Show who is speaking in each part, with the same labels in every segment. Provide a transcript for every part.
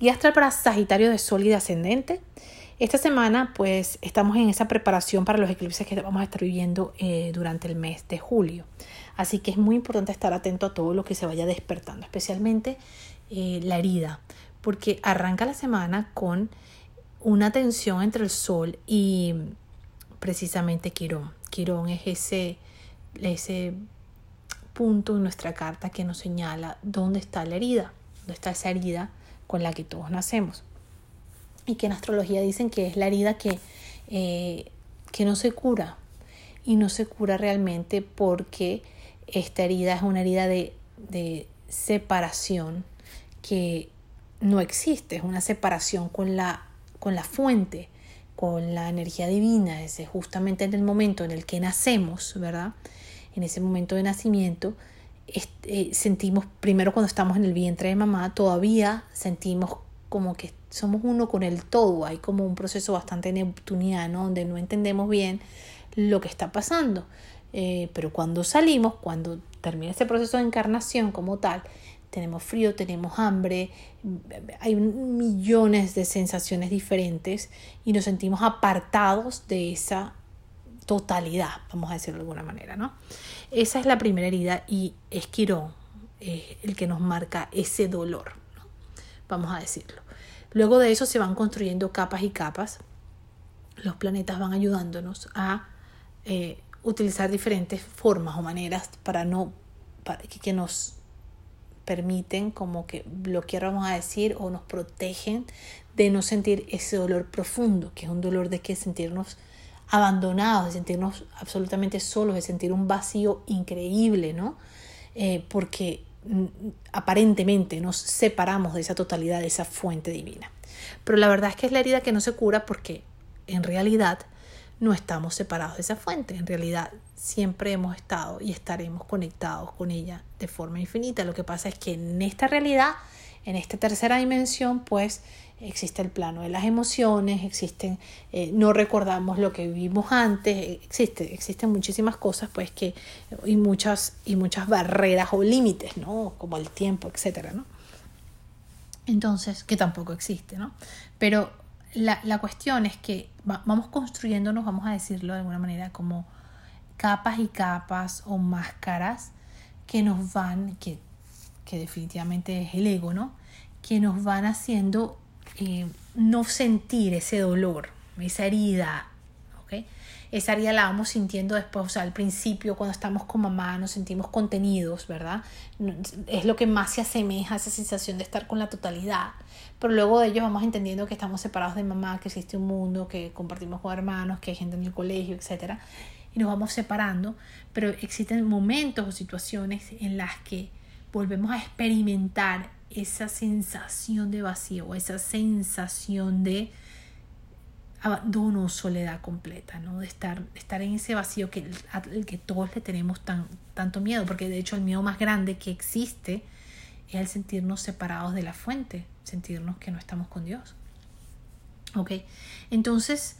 Speaker 1: Guía astral para Sagitario de Sol y de Ascendente. Esta semana pues estamos en esa preparación para los eclipses que vamos a estar viviendo eh, durante el mes de julio. Así que es muy importante estar atento a todo lo que se vaya despertando, especialmente eh, la herida, porque arranca la semana con una tensión entre el Sol y precisamente Quirón. Quirón es ese, ese punto en nuestra carta que nos señala dónde está la herida, dónde está esa herida con la que todos nacemos. Y que en astrología dicen que es la herida que, eh, que no se cura. Y no se cura realmente porque esta herida es una herida de, de separación que no existe, es una separación con la, con la fuente, con la energía divina, es justamente en el momento en el que nacemos, ¿verdad? En ese momento de nacimiento, eh, sentimos, primero cuando estamos en el vientre de mamá, todavía sentimos como que somos uno con el todo. Hay como un proceso bastante neptuniano donde no entendemos bien lo que está pasando. Eh, pero cuando salimos, cuando termina ese proceso de encarnación como tal, tenemos frío, tenemos hambre, hay millones de sensaciones diferentes y nos sentimos apartados de esa totalidad, vamos a decirlo de alguna manera, ¿no? Esa es la primera herida y es Quirón el que nos marca ese dolor, vamos a decirlo. Luego de eso se van construyendo capas y capas. Los planetas van ayudándonos a eh, utilizar diferentes formas o maneras para no para que, que nos permiten como que bloquear, vamos a decir, o nos protegen de no sentir ese dolor profundo, que es un dolor de que sentirnos abandonados, de sentirnos absolutamente solos, de sentir un vacío increíble, ¿no? Eh, porque mm, aparentemente nos separamos de esa totalidad, de esa fuente divina. Pero la verdad es que es la herida que no se cura porque en realidad no estamos separados de esa fuente. En realidad siempre hemos estado y estaremos conectados con ella de forma infinita. Lo que pasa es que en esta realidad, en esta tercera dimensión, pues existe el plano de las emociones, existen, eh, no recordamos lo que vivimos antes, existe, existen muchísimas cosas, pues que, y muchas, y muchas barreras o límites, ¿no? Como el tiempo, etcétera, ¿no? Entonces, que tampoco existe, ¿no? Pero la, la cuestión es que vamos construyéndonos, vamos a decirlo de alguna manera, como capas y capas o máscaras que nos van, que, que definitivamente es el ego, ¿no? Que nos van haciendo eh, no sentir ese dolor, esa herida, ¿ok? Esa herida la vamos sintiendo después, o sea, al principio cuando estamos con mamá nos sentimos contenidos, ¿verdad? Es lo que más se asemeja a esa sensación de estar con la totalidad. Pero luego de ello vamos entendiendo que estamos separados de mamá, que existe un mundo, que compartimos con hermanos, que hay gente en el colegio, etc. Y nos vamos separando, pero existen momentos o situaciones en las que volvemos a experimentar esa sensación de vacío, esa sensación de abandono soledad completa, ¿no? de estar, estar en ese vacío que, al que todos le tenemos tan, tanto miedo, porque de hecho el miedo más grande que existe es el sentirnos separados de la fuente, sentirnos que no estamos con Dios. ¿Ok? Entonces,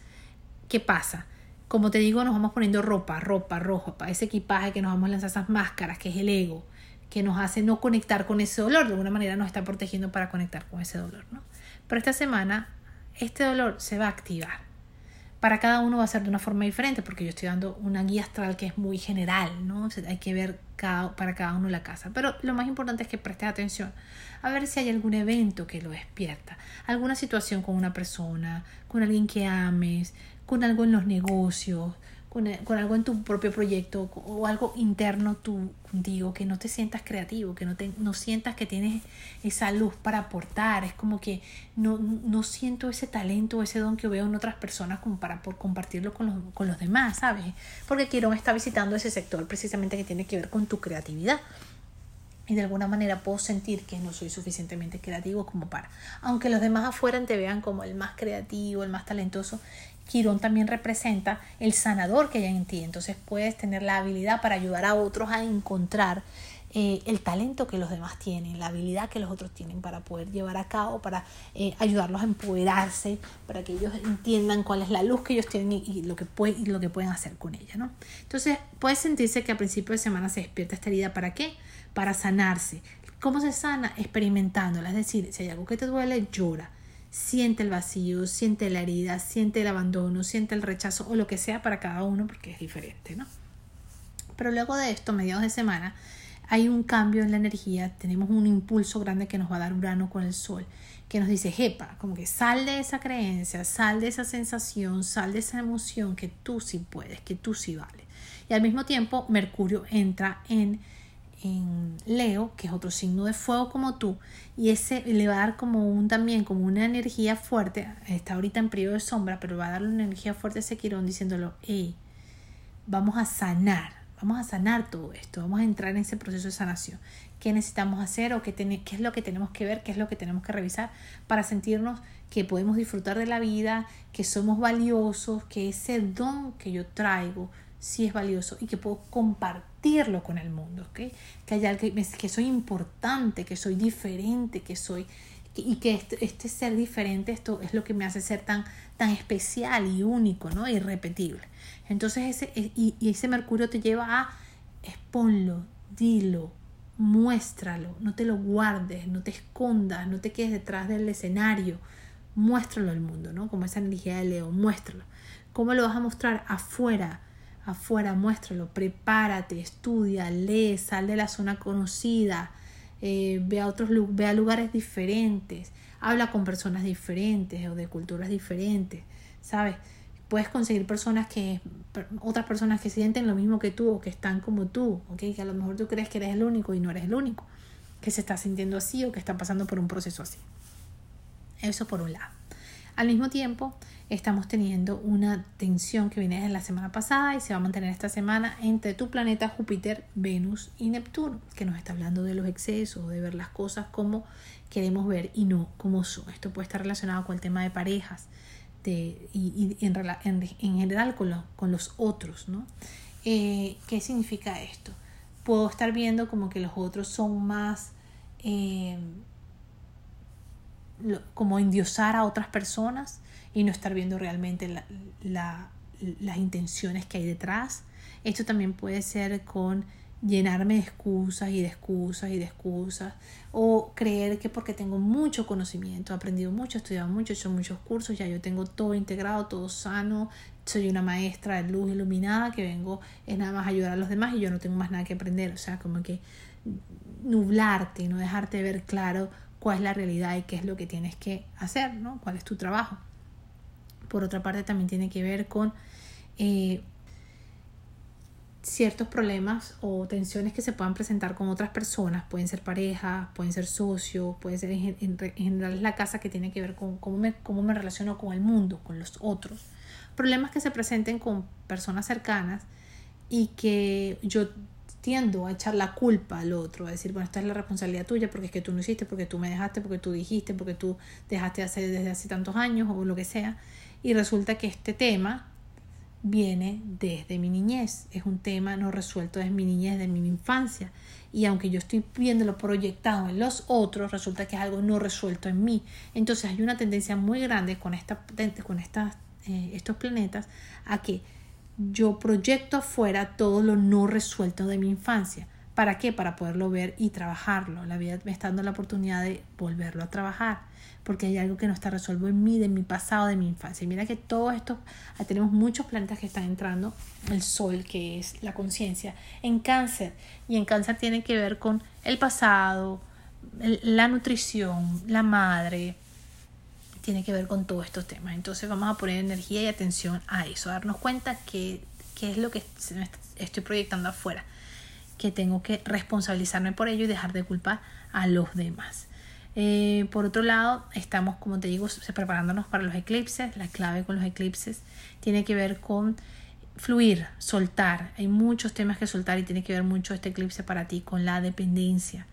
Speaker 1: ¿qué pasa? Como te digo, nos vamos poniendo ropa, ropa, ropa, ese equipaje que nos vamos a lanzar esas máscaras, que es el ego, que nos hace no conectar con ese dolor, de alguna manera nos está protegiendo para conectar con ese dolor, ¿no? Pero esta semana este dolor se va a activar. Para cada uno va a ser de una forma diferente, porque yo estoy dando una guía astral que es muy general, ¿no? hay que ver cada, para cada uno la casa. Pero lo más importante es que prestes atención a ver si hay algún evento que lo despierta, alguna situación con una persona, con alguien que ames, con algo en los negocios, eh, con, algo en tu propio proyecto o algo interno tú contigo, que no te sientas creativo, que no, te, no sientas que tienes esa luz para aportar, es como que no, no siento ese talento o ese don que veo en otras personas como para por compartirlo con los, con los demás, ¿sabes? Porque quiero estar visitando ese sector precisamente que tiene que ver con tu creatividad y de alguna manera puedo sentir que no soy suficientemente creativo como para, aunque los demás afuera te vean como el más creativo, el más talentoso, Quirón también representa el sanador que hay en ti, entonces puedes tener la habilidad para ayudar a otros a encontrar eh, el talento que los demás tienen, la habilidad que los otros tienen para poder llevar a cabo, para eh, ayudarlos a empoderarse, para que ellos entiendan cuál es la luz que ellos tienen y, lo, que lo que pueden hacer con ella. ¿no? Entonces puede sentirse que a principio de semana se despierta esta herida. ¿Para qué? Para sanarse. ¿Cómo se sana? Experimentándola. Es decir, si hay algo que te duele, llora. Siente el vacío, siente la herida, siente el abandono, siente el rechazo o lo que sea para cada uno porque es diferente, ¿no? Pero luego de esto, mediados de semana, hay un cambio en la energía, tenemos un impulso grande que nos va a dar Urano con el Sol, que nos dice, jepa, como que sal de esa creencia, sal de esa sensación, sal de esa emoción que tú sí puedes, que tú sí vales. Y al mismo tiempo, Mercurio entra en en Leo, que es otro signo de fuego como tú, y ese le va a dar como un también, como una energía fuerte, está ahorita en periodo de sombra, pero va a darle una energía fuerte a ese Quirón diciéndolo, hey, vamos a sanar, vamos a sanar todo esto, vamos a entrar en ese proceso de sanación. ¿Qué necesitamos hacer o qué, qué es lo que tenemos que ver, qué es lo que tenemos que revisar para sentirnos que podemos disfrutar de la vida, que somos valiosos, que ese don que yo traigo sí es valioso y que puedo compartirlo con el mundo, ¿okay? que, hay que, que soy importante, que soy diferente, que soy y que este, este, ser diferente esto es lo que me hace ser tan, tan especial y único, ¿no? Irrepetible. Entonces ese, e, y, y ese Mercurio te lleva a exponlo, dilo, muéstralo, no te lo guardes, no te escondas, no te quedes detrás del escenario, muéstralo al mundo, ¿no? Como esa energía de Leo, muéstralo. ¿Cómo lo vas a mostrar? Afuera, afuera, muéstralo, prepárate, estudia, lee, sal de la zona conocida, eh, ve, a otros, ve a lugares diferentes, habla con personas diferentes o de culturas diferentes, ¿sabes? Puedes conseguir personas que, otras personas que sienten lo mismo que tú o que están como tú, ¿ok? Que a lo mejor tú crees que eres el único y no eres el único, que se está sintiendo así o que está pasando por un proceso así. Eso por un lado. Al mismo tiempo, estamos teniendo una tensión que viene desde la semana pasada y se va a mantener esta semana entre tu planeta Júpiter, Venus y Neptuno, que nos está hablando de los excesos, de ver las cosas como queremos ver y no como son. Esto puede estar relacionado con el tema de parejas de, y, en, general con, con, los otros. ¿no? Eh, ¿Qué significa esto? Puedo estar viendo como que los otros son más... Eh, como endiosar a otras personas y no estar viendo realmente las intenciones que hay detrás. Esto también puede ser con llenarme de excusas y de excusas y de excusas o creer que porque tengo mucho conocimiento, he aprendido mucho, he estudiado mucho, he hecho muchos cursos, ya yo tengo todo integrado, todo sano, soy una maestra de luz iluminada que vengo es nada más ayudar a los demás y yo no tengo más nada que aprender, o sea, como que nublarte y no dejarte ver claro cuál es la realidad y qué es lo que tienes que hacer, ¿no? cuál es tu trabajo. Por otra parte, también tiene que ver con eh, ciertos problemas o tensiones que se puedan presentar con otras personas, pueden ser parejas, pueden ser socios, pueden ser en, general la casa que tiene que ver con cómo me, cómo me relaciono con el mundo, con los otros. Problemas que se presenten con personas cercanas y que yo a echar la culpa al otro, a decir, bueno, esta es la responsabilidad tuya porque es que tú no hiciste, porque tú me dejaste, porque tú dijiste, porque tú dejaste de hacer desde hace tantos años o lo que sea. Y resulta que este tema viene desde mi niñez, es un tema no resuelto desde mi niñez, de mi infancia. Y aunque yo estoy viéndolo proyectado en los otros, resulta que es algo no resuelto en mí. Entonces hay una tendencia muy grande con, esta, con eh, estos planetas a que yo proyecto afuera todo lo no resuelto de mi infancia. ¿Para qué? Para poderlo ver y trabajarlo. La vida me está dando la oportunidad de volverlo a trabajar, porque hay algo que no está resuelto en mí, de mi pasado, de mi infancia. Y mira que todo esto, ah, tenemos muchos planetas que están entrando, el sol, que es la conciencia, en cáncer. Y en cáncer tiene que ver con el pasado, la nutrición, la madre, tiene que ver con todos estos temas. Entonces vamos a poner energía y atención a eso, a darnos cuenta que, es lo que estoy proyectando afuera, que tengo que responsabilizarme por ello y dejar de culpar a los demás. Eh, por otro lado, estamos, como te digo, preparándonos para los eclipses. La clave con los eclipses tiene que ver con fluir, soltar. Hay muchos temas que soltar y tiene que ver mucho este eclipse para ti con la dependencia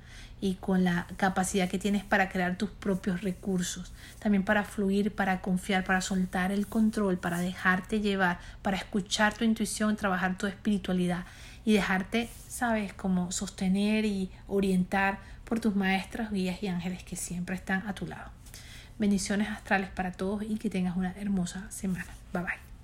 Speaker 1: y con la capacidad que tienes para crear tus propios recursos, también para fluir, para confiar, para soltar el control, para dejarte llevar, para escuchar tu intuición, trabajar tu espiritualidad y dejarte, sabes, como sostener y orientar por tus maestras, guías y ángeles que siempre están a tu lado. Bendiciones astrales para todos y que tengas una hermosa semana. Bye bye.